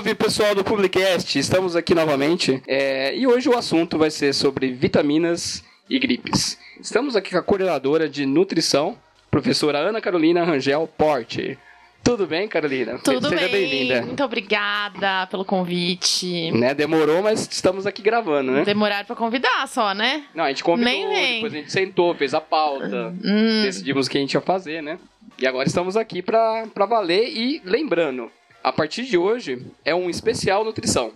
Salve pessoal do Publicast, estamos aqui novamente é, e hoje o assunto vai ser sobre vitaminas e gripes. Estamos aqui com a coordenadora de nutrição, professora Ana Carolina Rangel Porte. Tudo bem, Carolina? Tudo Seja bem. bem-vinda. Muito obrigada pelo convite. Né, demorou, mas estamos aqui gravando, né? Demoraram pra convidar só, né? Não, a gente convidou, Nem vem. depois a gente sentou, fez a pauta, Hum, decidimos o que a gente ia fazer, né? E agora estamos aqui pra valer e lembrando, a partir de hoje é um especial nutrição.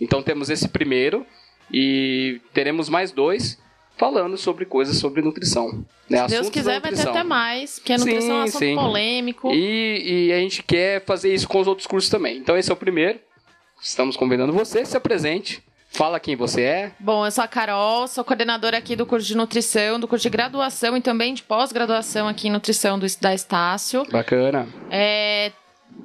Então temos esse primeiro e teremos mais dois falando sobre coisas sobre nutrição. Né? se Deus Assuntos da quiser, vai ter até mais, porque a nutrição é um Sim, assunto sim. polêmico. E, e a gente quer fazer isso com os outros cursos também. Então esse é o primeiro. Estamos convidando você, se apresente, fala quem você é. Bom, eu sou a Carol, sou coordenadora aqui do curso de nutrição, do curso de graduação e também de pós-graduação aqui em nutrição do, da Estácio. Bacana. É,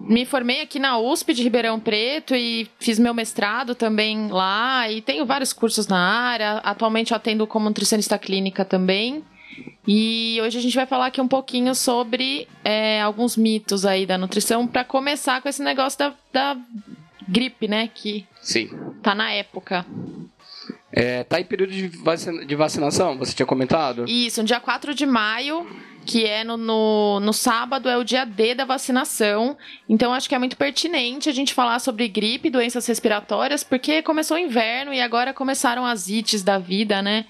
me formei aqui na USP de Ribeirão Preto e fiz meu mestrado também lá e tenho vários cursos na área. Atualmente eu atendo como nutricionista clínica também. E hoje a gente vai falar aqui um pouquinho sobre é, alguns mitos aí da nutrição para começar com esse negócio da, da gripe, né? Que Sim. tá na época. É, tá em período de, vacina- de vacinação, você tinha comentado? Isso, no dia 4 de maio, que é no, no, no sábado, é o dia D da vacinação. Então, acho que é muito pertinente a gente falar sobre gripe, doenças respiratórias, porque começou o inverno e agora começaram as ites da vida, né?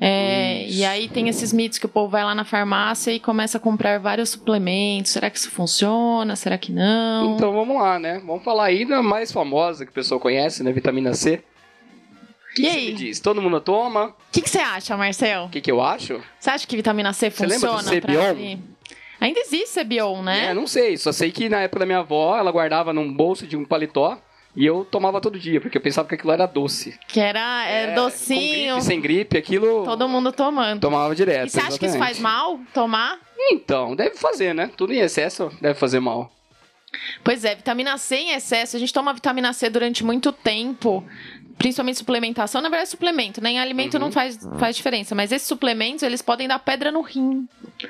É, e aí tem esses mitos que o povo vai lá na farmácia e começa a comprar vários suplementos. Será que isso funciona? Será que não? Então vamos lá, né? Vamos falar aí da mais famosa que o pessoal conhece, né? Vitamina C. E você aí? me diz? Todo mundo toma? O que, que você acha, Marcel? O que, que eu acho? Você acha que vitamina C Você lembra do funciona Cebion? Ainda existe Cebion, né? É, não sei. Só sei que na época da minha avó, ela guardava num bolso de um paletó e eu tomava todo dia, porque eu pensava que aquilo era doce. Que era, era É, docinho. Gripe, sem gripe, aquilo Todo mundo tomando. tomava direto. E você acha que isso exatamente. faz mal tomar? Então, deve fazer, né? Tudo em excesso deve fazer mal. Pois é, vitamina C em excesso. A gente toma vitamina C durante muito tempo, principalmente suplementação. Na verdade, suplemento, né? Em alimento Uhum. não faz, faz diferença. Mas esses suplementos, eles podem dar pedra no rim.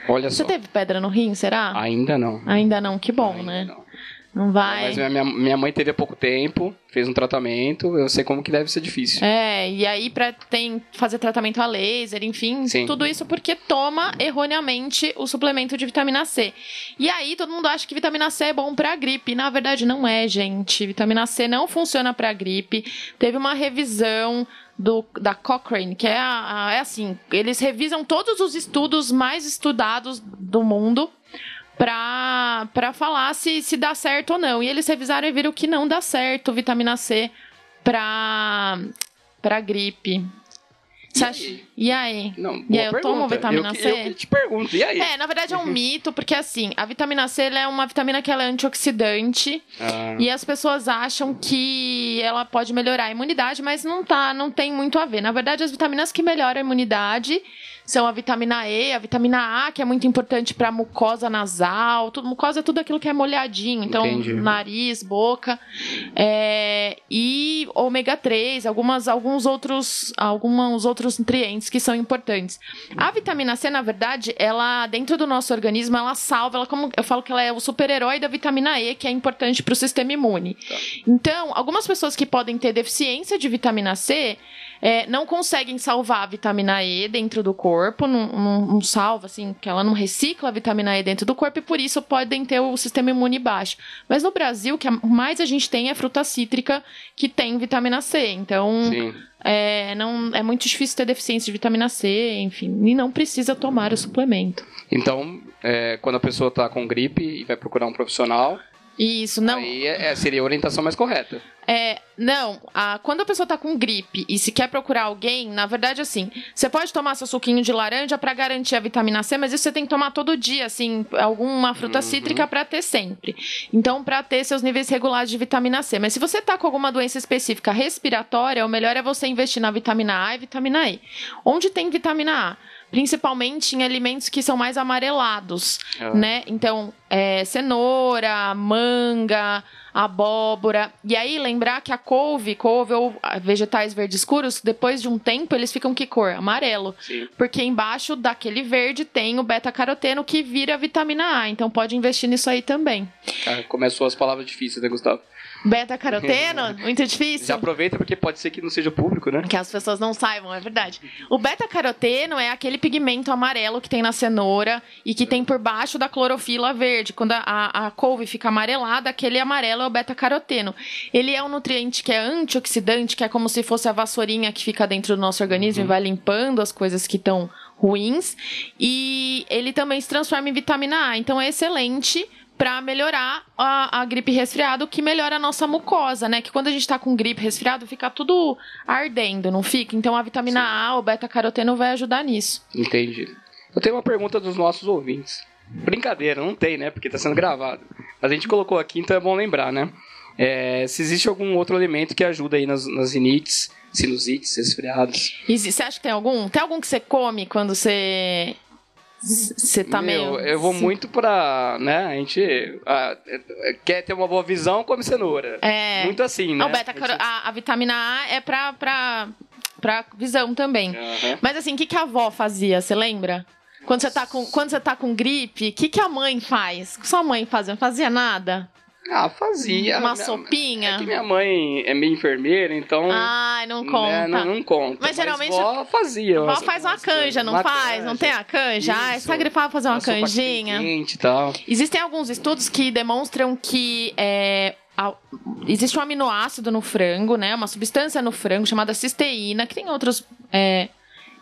Olha Você só. teve pedra no rim, será? Ainda não. Ainda não, que bom, Ainda né? não. Não vai. Mas minha, minha mãe teve há pouco tempo, fez um tratamento, eu sei como que deve ser difícil. É, e aí pra tem, fazer tratamento a laser, enfim, Sim. tudo isso porque toma erroneamente o suplemento de vitamina C. E aí todo mundo acha que vitamina C é bom pra gripe. Na verdade não é, gente. Vitamina C não funciona pra gripe. Teve uma revisão do, da Cochrane, que é, a- a- é assim, eles revisam todos os estudos mais estudados do mundo pra, pra falar se, se dá certo ou não. E eles revisaram e viram que não dá certo vitamina C pra, pra gripe. E aí? E aí? Não, E aí, eu tomo pergunta. vitamina eu, que- C? Eu que te pergunto, e aí? É, na verdade é um mito, porque assim, a vitamina C é uma vitamina que é antioxidante Ah, e as pessoas acham que ela pode melhorar a imunidade, mas não tá, não tem muito a ver. Na verdade, as vitaminas que melhoram a imunidade são a vitamina E, a vitamina A, que é muito importante para mucosa nasal. Tudo, mucosa é tudo aquilo que é molhadinho, então Entendi. nariz, boca. É, e ômega 3, algumas, alguns outros alguns outros nutrientes que são importantes. A vitamina C, na verdade, ela dentro do nosso organismo, ela salva, ela como eu falo que ela é o super-herói da vitamina E, que é importante para o sistema imune. Então, algumas pessoas que podem ter deficiência de vitamina C é, não conseguem salvar a vitamina E dentro do corpo, não, não- não salva, assim, que ela não recicla a vitamina E dentro do corpo e por isso podem ter o sistema imune baixo. Mas no Brasil, o que mais a gente tem é fruta cítrica que tem vitamina C. Então, sim. é, não, é muito difícil ter deficiência de vitamina C, enfim, e não precisa tomar o suplemento. Então, é, quando a pessoa tá com gripe e vai procurar um profissional, Isso, não. aí é- é- seria a orientação mais correta. É, não, a- quando a pessoa tá com gripe e se quer procurar alguém, na verdade, assim, você pode tomar seu suquinho de laranja pra garantir a vitamina C, mas isso você tem que tomar todo dia, assim, alguma fruta cítrica pra ter sempre. Então, pra ter seus níveis regulares de vitamina C. Mas se você tá com alguma doença específica respiratória, o melhor é você investir na vitamina A e vitamina E. Onde tem vitamina A? Principalmente em alimentos que são mais amarelados, Ah. né? Então, é, cenoura, manga, abóbora. E aí, lembrar que a couve, couve ou vegetais verdes escuros, depois de um tempo, eles ficam que cor? Amarelo. Sim. Porque embaixo daquele verde tem o beta-caroteno que vira vitamina A. Então, pode investir nisso aí também. Ah, começou as palavras difíceis, né, Gustavo? Beta-caroteno? Muito difícil? Já aproveita porque pode ser que não seja público, né? Que as pessoas não saibam, é verdade. O beta-caroteno é aquele pigmento amarelo que tem na cenoura e que tem por baixo da clorofila verde. Quando a, a, a couve fica amarelada, aquele amarelo é o beta-caroteno. Ele é um nutriente que é antioxidante, que é como se fosse a vassourinha que fica dentro do nosso organismo uhum. e vai limpando as coisas que estão ruins. E ele também se transforma em vitamina A. Então é excelente para melhorar a, a, gripe resfriado, que melhora a nossa mucosa, né? Que quando a gente tá com gripe resfriado, fica tudo ardendo, não fica? Então a vitamina Sim. A, o beta-caroteno vai ajudar nisso. Entendi. Eu tenho uma pergunta dos nossos ouvintes. Brincadeira, não tem, né? Porque tá sendo gravado. Mas a gente colocou aqui, então é bom lembrar, né? É, se existe algum outro alimento que ajuda aí nas, nas rinites, sinusites, resfriados. Você acha que tem algum? Tem algum que você come quando você você tá Meu, meio. Eu vou muito pra. né? A gente quer ter uma boa visão, come cenoura. É. Muito assim, né? Beta, a, a, vitamina A é pra, pra, pra visão também. Uhum. Mas assim, o que, que a avó fazia? Você lembra? Quando você tá com, quando você tá com gripe, o que, que a mãe faz? O que sua mãe fazia? Não fazia nada? Ah, fazia. Uma minha, sopinha? É que minha mãe é meio enfermeira, então. Ah, não né, conta. Né, não, não, conta. Mas geralmente. Mas vó fazia. Vó faz uma canja, não uma faz? Canja. Não tem a canja? Isso. Ah, você tá gripado fazer uma, uma canjinha. Quente e tal. Existem alguns estudos que demonstram que. É, existe um aminoácido no frango, né? Uma substância no frango chamada cisteína, que tem outros é,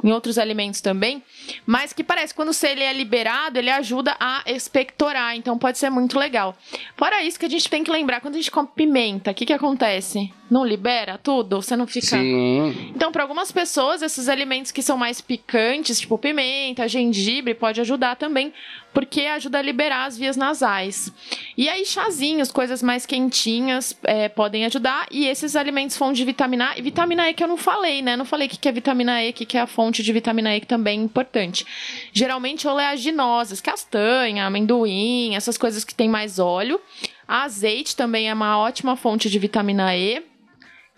em outros alimentos também, mas que parece que quando ele é liberado, ele ajuda a expectorar, então pode ser muito legal. Fora isso que a gente tem que lembrar, quando a gente come pimenta, o que que acontece? Não libera tudo? Você não fica... Sim. Então, para algumas pessoas, esses alimentos que são mais picantes, tipo pimenta, gengibre, pode ajudar também, porque ajuda a liberar as vias nasais. E aí, chazinhos, coisas mais quentinhas é, podem ajudar. E esses alimentos fonte de vitamina A. E vitamina E que eu não falei, né? Não falei o que é vitamina E, o que é a fonte de vitamina E, que também é importante. Geralmente, oleaginosas, castanha, amendoim, essas coisas que tem mais óleo. azeite também é uma ótima fonte de vitamina E.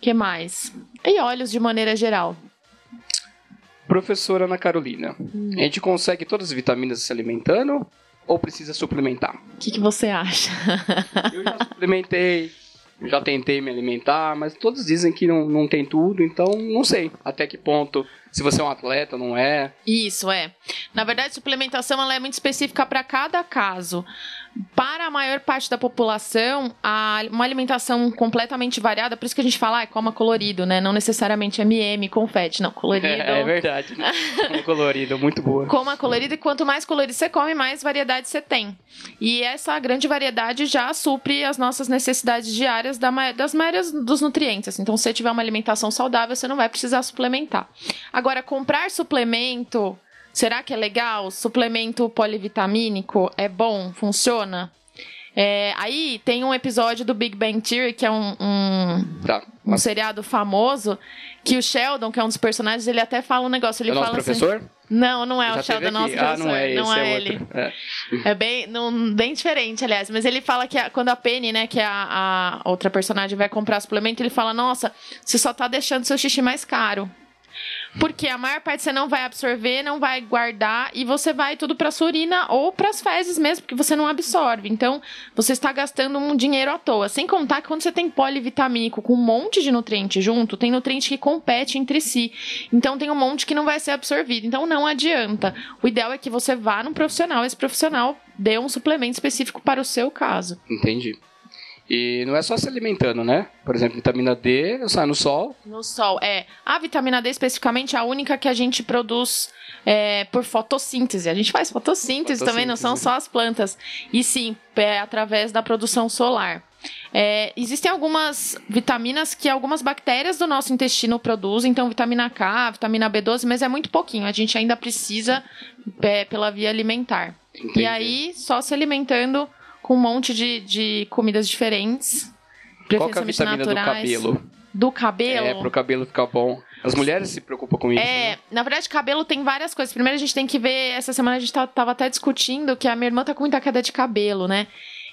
que mais? E óleos de maneira geral. Professora Ana Carolina, hum. a gente consegue todas as vitaminas se alimentando ou precisa suplementar? O que, que você acha? Eu já suplementei, já tentei me alimentar, mas todos dizem que não, não tem tudo, então não sei até que ponto se você é um atleta, não é. Isso, é. Na verdade, suplementação ela é muito específica para cada caso. Para a maior parte da população, a, uma alimentação completamente variada, por isso que a gente fala, ah, coma colorido, né? Não necessariamente MM, confete, não, colorido. É, é verdade. Né? colorido, muito boa. Coma colorido e quanto mais colorido você come, mais variedade você tem. E essa grande variedade já supre as nossas necessidades diárias da, das maiores dos nutrientes. Então, se você tiver uma alimentação saudável, você não vai precisar suplementar. Agora, comprar suplemento, será que é legal? Suplemento polivitamínico é bom? Funciona? É, aí tem um episódio do Big Bang Theory, que é um, um, tá. um seriado famoso, que o Sheldon, que é um dos personagens, ele até fala um negócio. Ele é o fala assim, professor? Não, não é Já o Sheldon, nosso ah, professor. Não é, não é, é ele. É. é, bem, não, bem diferente, aliás. Mas ele fala que a, quando a Penny, né, que é a, a outra personagem, vai comprar suplemento, ele fala: Nossa, você só tá deixando seu xixi mais caro. Porque a maior parte você não vai absorver, não vai guardar e você vai tudo para sua urina ou para as fezes mesmo, porque você não absorve. Então, você está gastando um dinheiro à toa. Sem contar que quando você tem polivitamínico com um monte de nutriente junto, tem nutriente que compete entre si. Então, tem um monte que não vai ser absorvido. Então, não adianta. O ideal é que você vá num profissional, esse profissional dê um suplemento específico para o seu caso. Entendi. E não é só se alimentando, né? Por exemplo, vitamina D sai no sol. No sol, é. A vitamina D especificamente é a única que a gente produz é, por fotossíntese. A gente faz fotossíntese, fotossíntese, também, não são só as plantas. E sim, é através da produção solar. É, existem algumas vitaminas que algumas bactérias do nosso intestino produzem, então vitamina K, vitamina B12, mas é muito pouquinho. A gente ainda precisa é, pela via alimentar. Entendi. E aí, só se alimentando com um monte de, de comidas diferentes. Qual que é a vitamina naturais. do cabelo? Do cabelo? É, pro cabelo ficar bom. As mulheres se preocupam com isso. É, né? na verdade, cabelo tem várias coisas. Primeiro a gente tem que ver, essa semana a gente tava até discutindo que a minha irmã tá com muita queda de cabelo, né?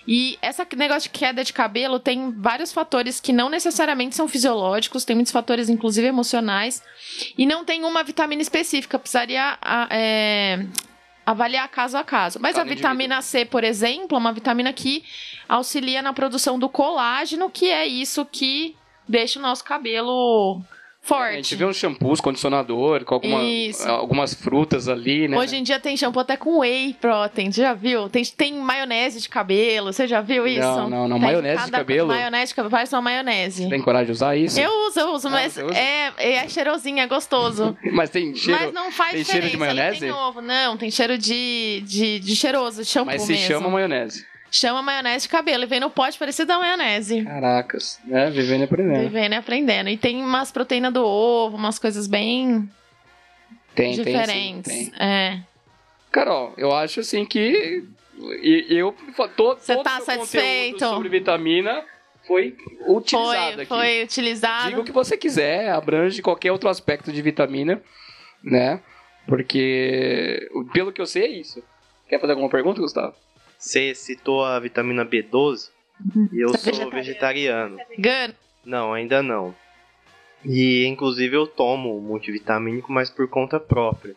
E essa negócio de queda de cabelo tem vários fatores que não necessariamente são fisiológicos, tem muitos fatores, inclusive emocionais, e não tem uma vitamina específica. Precisaria é, avaliar caso a caso. Mas Cada a vitamina C, por exemplo, é uma vitamina que auxilia na produção do colágeno, que é isso que deixa o nosso cabelo forte. A gente vê uns shampoos, condicionador, com alguma, Isso. algumas frutas ali, né? Hoje em dia tem shampoo até com whey protein, você já viu? Tem, tem maionese de cabelo, você já viu isso? Não, não, não. Tem Maionese de cabelo? Maionese de cabelo, parece uma maionese. Tem coragem de usar isso? Eu uso, eu uso, Ah, mas você usa? é, é cheirosinho, é gostoso. Mas tem cheiro. mas não faz tem diferença. cheiro de ali maionese? Tem ovo. Não, tem cheiro de, de, de cheiroso, de shampoo Mas se mesmo. chama maionese. Chama maionese de cabelo e vem no pote parecido da maionese. Caracas, né? Vivendo e aprendendo. Vivendo e aprendendo. E tem umas proteínas do ovo, umas coisas bem Tem, tem, sim, diferentes. tem. É. Carol, eu acho assim que eu todo, Você todo tá satisfeito? sobre vitamina foi utilizado Foi, aqui. foi utilizado. Diga o que você quiser, abrange qualquer outro aspecto de vitamina, né? Porque pelo que eu sei é isso. Quer fazer alguma pergunta, Gustavo? Você citou a vitamina B12 e eu Você é sou vegetariano. vegetariano. Vegano. Não, ainda não. E inclusive eu tomo multivitamínico, mas por conta própria.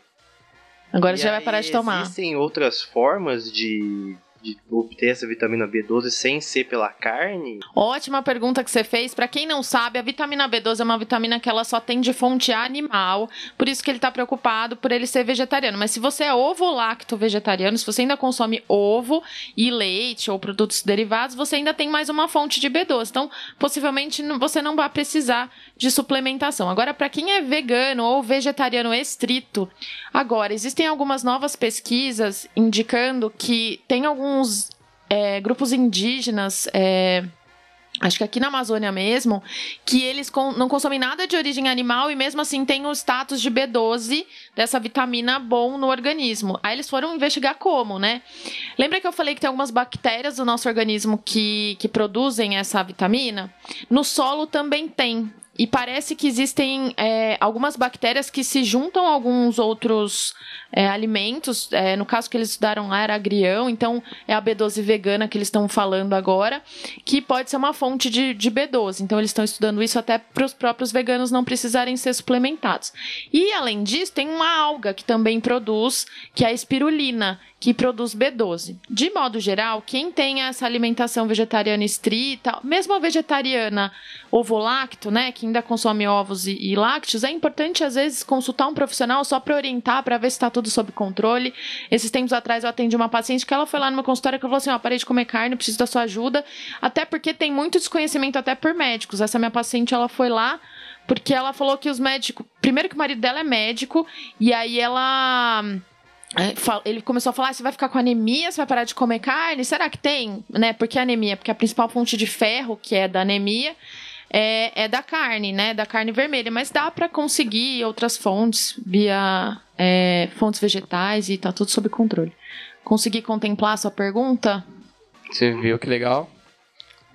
Agora E já vai parar de tomar. Existem outras formas de, de obter essa vitamina B12 sem ser pela carne? Ótima pergunta que você fez. Pra quem não sabe, a vitamina B12 é uma vitamina que ela só tem de fonte animal, por isso que ele tá preocupado por ele ser vegetariano. Mas se você é ovo-lacto vegetariano, se você ainda consome ovo e leite ou produtos derivados, você ainda tem mais uma fonte de B12. Então, possivelmente você não vai precisar de suplementação. Agora, pra quem é vegano ou vegetariano estrito, agora existem algumas novas pesquisas indicando que tem alguns é, grupos indígenas, é, acho que aqui na Amazônia mesmo, que eles não consomem nada de origem animal e mesmo assim tem o status de B12 dessa vitamina bom no organismo. Aí eles foram investigar como, né? Lembra que eu falei que tem algumas bactérias do nosso organismo que, que produzem essa vitamina? No solo também tem. E parece que existem é, algumas bactérias que se juntam a alguns outros é, alimentos. É, no caso que eles estudaram lá era agrião, então é a B12 vegana que eles estão falando agora, que pode ser uma fonte de, de B12. Então eles estão estudando isso até para os próprios veganos não precisarem ser suplementados. E além disso, tem uma alga que também produz, que é a espirulina, que produz B12. De modo geral, quem tem essa alimentação vegetariana estrita, mesmo a vegetariana ovo-lacto, né, que ainda consome ovos e, e lácteos, é importante às vezes consultar um profissional só para orientar, para ver se está tudo sob controle. Esses tempos atrás eu atendi uma paciente que ela foi lá no meu consultório que falou assim: ó, parei de comer carne, preciso da sua ajuda. Até porque tem muito desconhecimento até por médicos. Essa minha paciente, ela foi lá porque ela falou que os médicos. Primeiro que o marido dela é médico, e aí ela. É, Ele começou a falar: "Ah, você vai ficar com anemia, você vai parar de comer carne? Será que tem? Né? Por que anemia? Porque a principal fonte de ferro, que é da anemia, é, é da carne, né? Da carne vermelha. Mas dá pra conseguir outras fontes via é, fontes vegetais e tá tudo sob controle. Consegui contemplar a sua pergunta? Você viu que legal?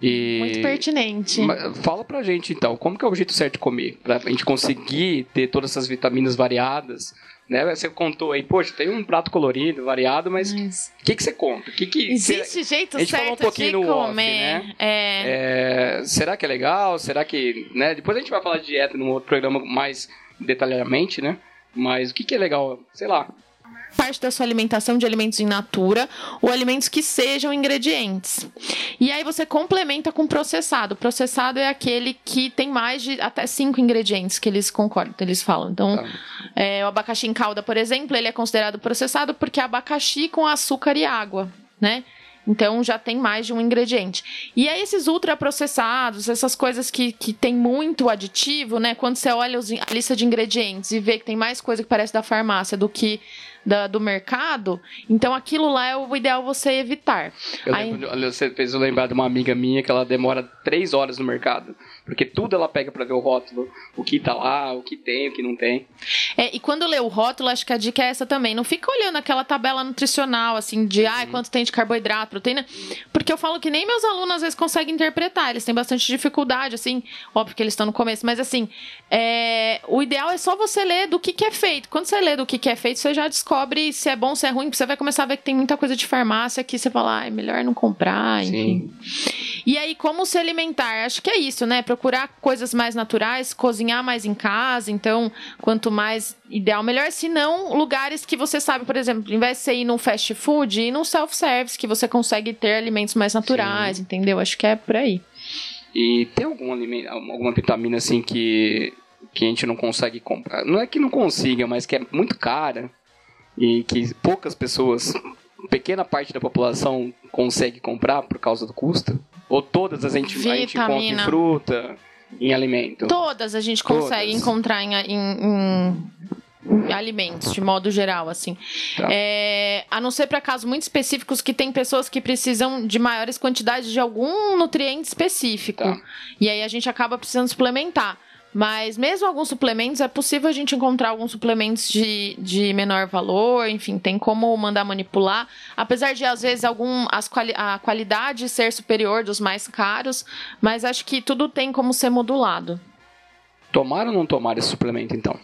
E... Muito pertinente. Fala pra gente então, como que é o jeito certo de comer? Pra gente conseguir ter todas essas vitaminas variadas, né? Você contou aí, poxa, tem um prato colorido, variado, mas o Mas que, que você conta? Que que, existe jeito a gente falou um certo pouquinho de no off, comer. né? É. É, será que é legal? Será que. Né? Depois a gente vai falar de dieta num outro programa mais detalhadamente, né? Mas o que, que é legal? Sei lá. Parte da sua alimentação de alimentos in natura ou alimentos que sejam ingredientes. E aí você complementa com processado. Processado é aquele que tem mais de até cinco ingredientes que eles concordam, eles falam. Então, Tá. é, o abacaxi em calda, por exemplo, ele é considerado processado porque é abacaxi com açúcar e água, né? Então já tem mais de um ingrediente. E aí, esses ultraprocessados, essas coisas que, que tem muito aditivo, né? Quando você olha os- a lista de ingredientes e vê que tem mais coisa que parece da farmácia do que da- do mercado, então aquilo lá é o ideal você evitar. Eu Aí- lembro você fez eu lembrar de uma amiga minha que ela demora três horas no mercado. Porque tudo ela pega pra ver o rótulo. O que tá lá, o que tem, o que não tem. É, e quando lê o rótulo, acho que a dica é essa também. Não fica olhando aquela tabela nutricional, assim, de ai, quanto tem de carboidrato, proteína. Porque eu falo que nem meus alunos às vezes conseguem interpretar. Eles têm bastante dificuldade, assim. Óbvio que eles estão no começo, mas assim, é, o ideal é só você ler do que, que é feito. Quando você lê do que, que é feito, você já descobre descobre se é bom, se é ruim, porque você vai começar a ver que tem muita coisa de farmácia que você fala, ah, é melhor não comprar, enfim. Sim. E aí, como se alimentar? Acho que é isso, né? Procurar coisas mais naturais, cozinhar mais em casa. Então, quanto mais ideal, melhor. Se não, lugares que você sabe, por exemplo, em vez de você ir num fast food, ir num self-service, que você consegue ter alimentos mais naturais, entendeu? Acho que é por aí. E tem algum alimento, alguma vitamina assim que, que a gente não consegue comprar? Não é que não consiga, mas que é muito cara e que poucas pessoas, pequena parte da população consegue comprar por causa do custo? Ou todas a gente, a gente encontra em fruta, em alimento? Todas a gente consegue Todas. encontrar em, em- em- em alimentos, de modo geral, assim. Tá. É, a não ser para casos muito específicos que tem pessoas que precisam de maiores quantidades de algum nutriente específico. Tá. E aí a gente acaba precisando suplementar. Mas mesmo alguns suplementos, é possível a gente encontrar alguns suplementos de, de menor valor, enfim, tem como mandar manipular. Apesar de, às vezes, algum, as quali a qualidade ser superior dos mais caros, mas acho que tudo tem como ser modulado. Tomar ou não tomar esse suplemento, então?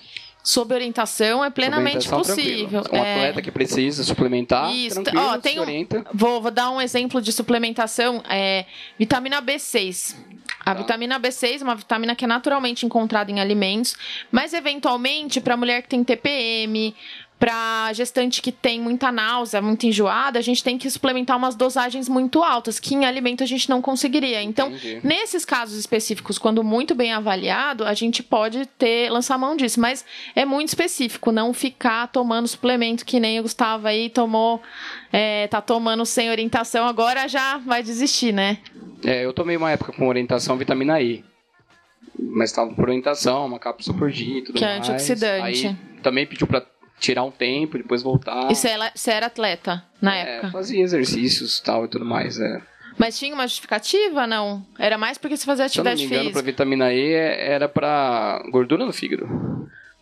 Sob orientação é plenamente possível. Um É. atleta que precisa suplementar, Isso, ó, tem um-. Vou, vou dar um exemplo de suplementação. É, vitamina B6. A Tá. vitamina B6 é uma vitamina que é naturalmente encontrada em alimentos, mas eventualmente para mulher que tem TPM, para gestante que tem muita náusea, muito enjoada, a gente tem que suplementar umas dosagens muito altas, que em alimento a gente não conseguiria. Então, Entendi. nesses casos específicos, quando muito bem avaliado, a gente pode ter lançar mão disso, mas é muito específico, não ficar tomando suplemento que nem o Gustavo aí tomou, é, tá tomando sem orientação, agora já vai desistir, né? É, eu tomei uma época com orientação vitamina E. Mas estava por orientação, uma cápsula por dia e tudo Que é mais. antioxidante. Aí também pediu pra tirar um tempo, depois voltar. E você era, você era atleta na É, época. fazia exercícios e tal e tudo mais. É. Mas tinha uma justificativa, não? Era mais porque você fazia Se eu não me atividade engano, pra física. vitamina E é- era pra gordura no fígado.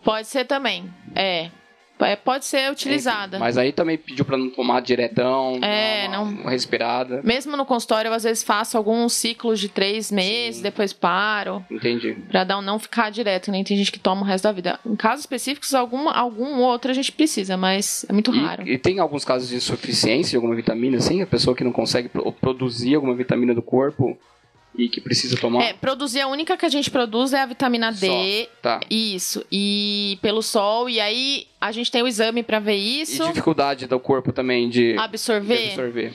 Pode ser também. É. É, Pode ser utilizada. Enfim, mas aí também pediu pra não tomar diretão, É, uma, não- uma respirada. Mesmo no consultório, eu às vezes faço alguns ciclos de três meses, Sim. depois paro. Entendi. Pra dar, um não ficar direto, nem tem gente que toma o resto da vida. Em casos específicos, algum, algum outro a gente precisa, mas é muito raro. E, e tem alguns casos de insuficiência de alguma vitamina, assim? A pessoa que não consegue pro- produzir alguma vitamina do corpo e que precisa tomar? É, produzir, a única que a gente produz é a vitamina D. Só, tá. Isso. E pelo sol. E aí a gente tem o exame pra ver isso. E dificuldade do corpo também de de Absorver.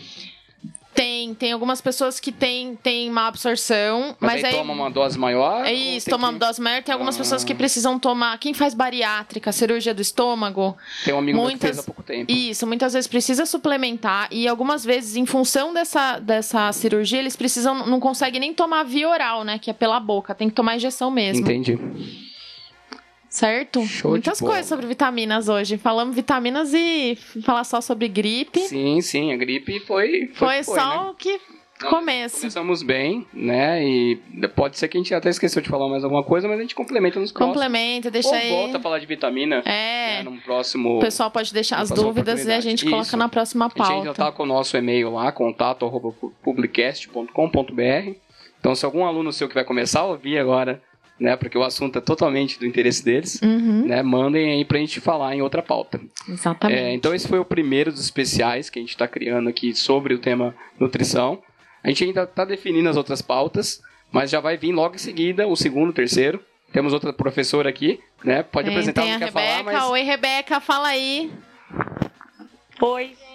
Tem, tem algumas pessoas que têm tem má absorção, Mas, mas, aí, aí. toma uma dose maior? É isso, toma que- dose maior. Tem algumas Ah. pessoas que precisam tomar. Quem faz bariátrica, cirurgia do estômago, Tem um amigo meu que muitas- fez há pouco tempo. Isso, muitas vezes precisa suplementar e algumas vezes, em função dessa, dessa cirurgia, eles precisam, não conseguem nem tomar via oral, né? Que é pela boca, tem que tomar injeção mesmo. Entendi. Certo? Show Muitas coisas sobre vitaminas hoje. Falamos vitaminas e falar só sobre gripe. Sim, sim, a gripe foi. Foi, foi, só né? o que Não, começo. Começamos bem, né? E pode ser que a gente até esqueceu de falar mais alguma coisa, mas a gente complementa nos próximos. Complementa, deixa Ou aí. volta a falar de vitamina É. né, num próximo. O pessoal pode deixar as dúvidas e a gente coloca Isso. na próxima A gente pauta. tá com o nosso e-mail lá, contato arroba publicast.com.br. Então, se algum aluno seu que vai começar a ouvir agora, né, porque o assunto é totalmente do interesse deles, Uhum, né, mandem aí pra gente falar em outra pauta. exatamente. É, então, esse foi o primeiro dos especiais que a gente está criando aqui sobre o tema nutrição. A gente ainda está definindo as outras pautas, mas já vai vir logo em seguida o segundo, o terceiro. Temos outra professora aqui, né? Pode tem, apresentar, tem não a quer Rebeca. falar, mas Oi, Rebeca, fala aí. Oi, gente.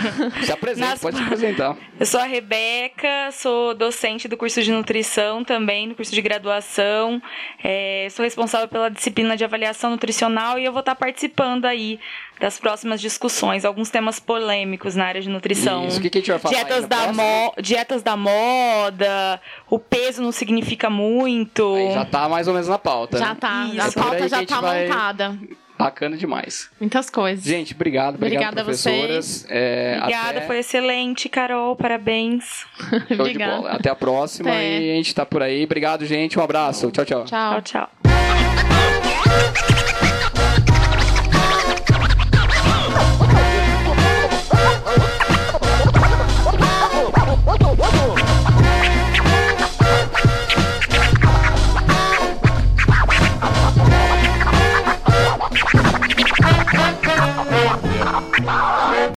se apresenta, Nas- pode se apresentar. Eu sou a Rebeca, sou docente do curso de nutrição também, do curso de graduação. É, sou responsável pela disciplina de avaliação nutricional e eu vou estar participando aí das próximas discussões, alguns temas polêmicos na área de nutrição. Isso, o que, que a gente vai falar? Dietas da, mo dietas da moda, o peso não significa muito. Aí já tá mais ou menos na pauta. Já né? tá. Isso. A É pauta já tá vai- montada. Bacana demais. Muitas coisas. Gente, obrigado. Obrigado, Obrigada a professoras. É, Obrigada, até... foi excelente, Carol, parabéns. Show de Obrigada. bola. Até a próxima Até. e a gente tá por aí. Obrigado, gente. Um abraço. Tchau, tchau. Tchau. tchau. tchau.